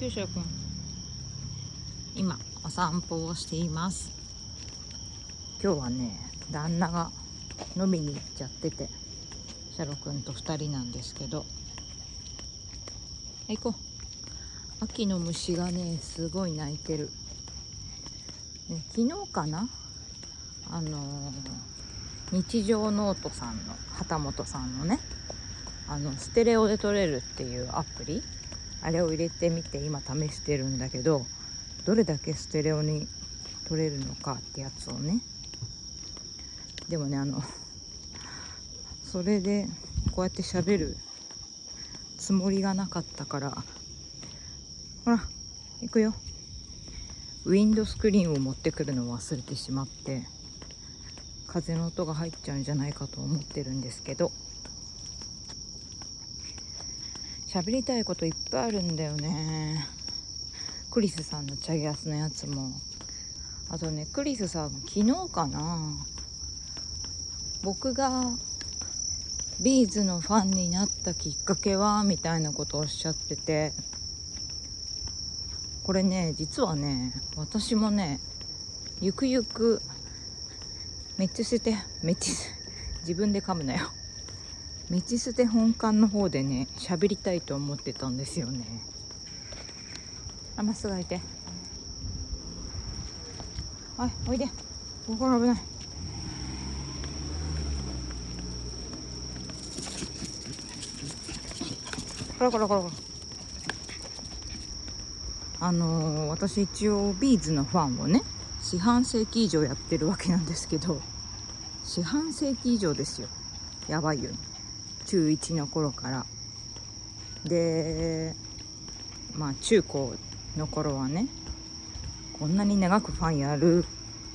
よいしょくん今お散歩をしています。今日はね旦那が飲みに行っちゃっててシャロくんと2人なんですけど。行こう。秋の虫がねすごい鳴いてる、ね、昨日かなあのー、日常ノートさんの旗本さんのねあのステレオで撮れるっていうアプリあれを入れてみて今試してるんだけどどれだけステレオに撮れるのかってやつをね。でもねあのそれでこうやって喋るつもりがなかったからほら行くよ。ウィンドスクリーンを持ってくるのを忘れてしまって風の音が入っちゃうんじゃないかと思ってるんですけど。喋りたいこといっぱいあるんだよね。クリスさんのチャゲアスのやつも。あとねクリスさん昨日かな。僕がビーズのファンになったきっかけはみたいなことをおっしゃってて。これね実はね私もねゆくゆくめっちゃ捨ててめっちゃ自分で噛むなよ。めち捨て本館の方でね喋りたいと思ってたんですよね。あまっすぐ開いて。はいおいで。ここから危ない。こらこらこらこらあのー、私一応ビーズのファンをね四半世紀以上やってるわけなんですけど四半世紀以上ですよ。やばいよね。中1の頃から。でまあ中高の頃はねこんなに長くファンやる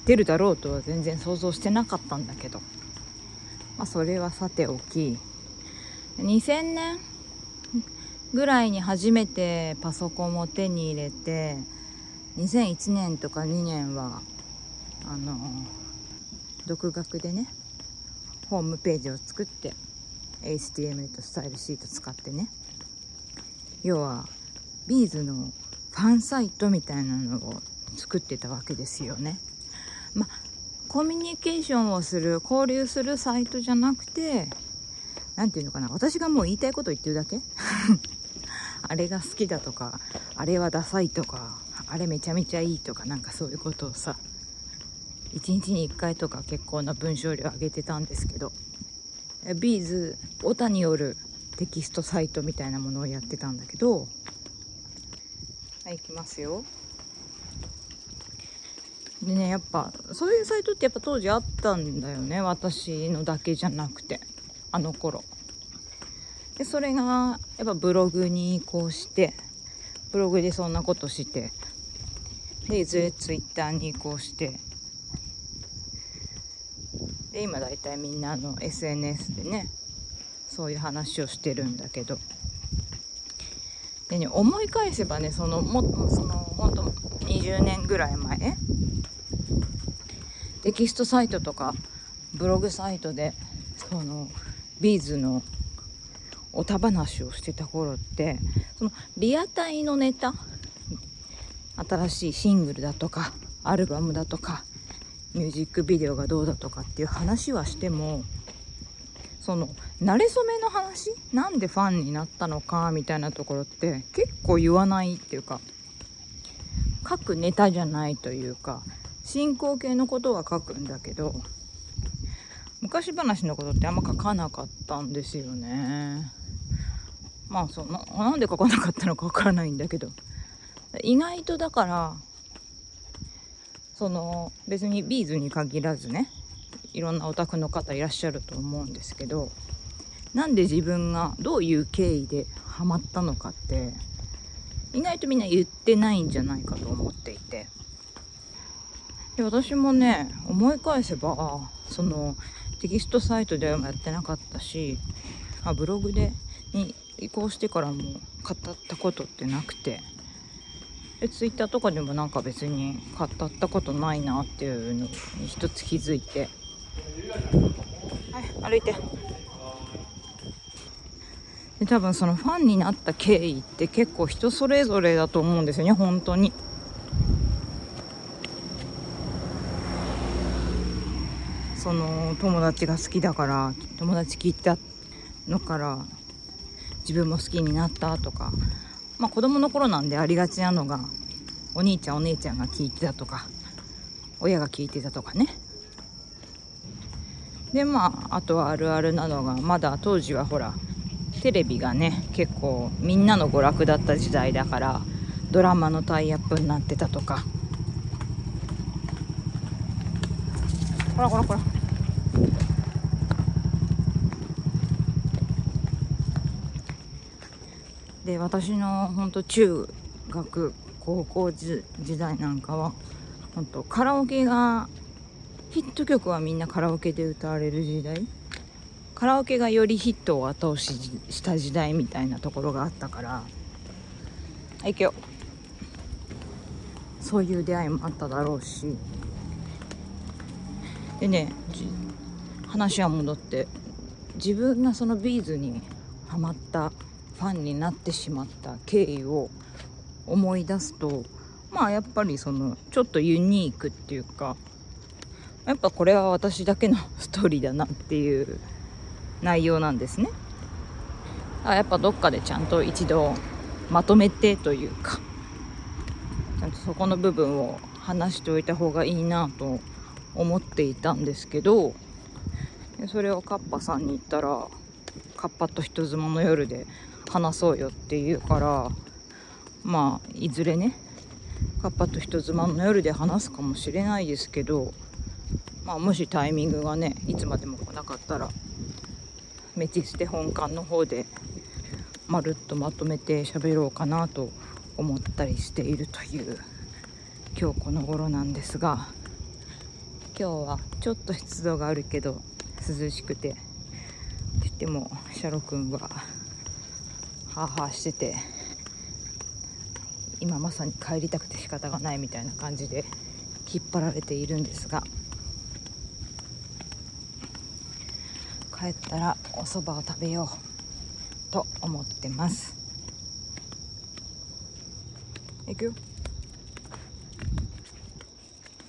てるだろうとは全然想像してなかったんだけど。まあそれはさておき2000年ぐらいに初めてパソコンを手に入れて2001年とか2年はあの独学でねホームページを作って HTML とスタイルシート使ってね。要はビーズのファンサイトみたいなのを作ってたわけですよね。まコミュニケーションをする交流するサイトじゃなくて何て言うのかな。私がもう言いたいこと言ってるだけ？あれが好きだとかあれはダサいとかあれめちゃめちゃいいとかなんかそういうことをさ1日に1回とか結構な文章量上げてたんですけど。ビーズオタによるテキストサイトみたいなものをやってたんだけど。はい行きますよ。でねやっぱそういうサイトってやっぱ当時あったんだよね。私のだけじゃなくて。あの頃。でそれがやっぱブログに移行してブログでそんなことしてでいずれツイッターに移行してで今だいたいみんなの SNS でねそういう話をしてるんだけど。でね思い返せばねそのもその本当20年ぐらい前。テキストサイトとかブログサイトでそのビーズのおた話をしてた頃ってそのリアタイのネタ新しいシングルだとかアルバムだとかミュージックビデオがどうだとかっていう話はしてもその慣れ初めの話？なんでファンになったのか？みたいなところって結構言わないっていうか書くネタじゃないというか進行形のことは書くんだけど昔話のことってあんま書かなかったんですよね。まあそのなんで書かなかったのかわからないんだけど意外とだからその別にビーズに限らずねいろんなオタクの方いらっしゃると思うんですけどなんで自分がどういう経緯でハマったのかって意外とみんな言ってないんじゃないかと思っていて。で私もね思い返せばそのテキストサイトではやってなかったしあブログでに移行してからも語ったことってなくて。でツイッターとかでもなんか別に語ったことないなっていうのに一つ気づいて。はい歩いて。で多分そのファンになった経緯って結構人それぞれだと思うんですよね本当に。その友達が好きだから友達聞いたのから自分も好きになったとかまあ子供の頃なんでありがちなのがお兄ちゃんお姉ちゃんが聞いてたとか親が聞いてたとかね。でまああとはあるあるなのがまだ当時はほらテレビがね結構みんなの娯楽だった時代だからドラマのタイアップになってたとか。ほらほらほら。で私の本当中学高校時代なんかは本当カラオケがヒット曲はみんなカラオケで歌われる時代。カラオケがよりヒットを後押しした時代みたいなところがあったからはい今日そういう出会いもあっただろうし。でね話は戻って自分がそのビーズにハマったファンになってしまった経緯を思い出すとまあやっぱりそのちょっとユニークっていうかやっぱこれは私だけのストーリーだなっていう内容なんですね。あやっぱどっかでちゃんと一度まとめてというかちゃんとそこの部分を話しておいた方がいいなと思っていたんですけどそれをカッパさんに言ったら「カッパと人妻の夜」で話そうよって言うからまあいずれねカッパと人妻の夜で話すかもしれないですけど、まあ、もしタイミングがねいつまでも来なかったらメチステ本館の方でまるっとまとめて喋ろうかなと思ったりしているという今日この頃なんですが今日はちょっと湿度があるけど涼しくてって言ってもシャロ君はハーハーしてて今まさに帰りたくて仕方がないみたいな感じで引っ張られているんですが帰ったらお蕎麦を食べようと思ってます。いくよ。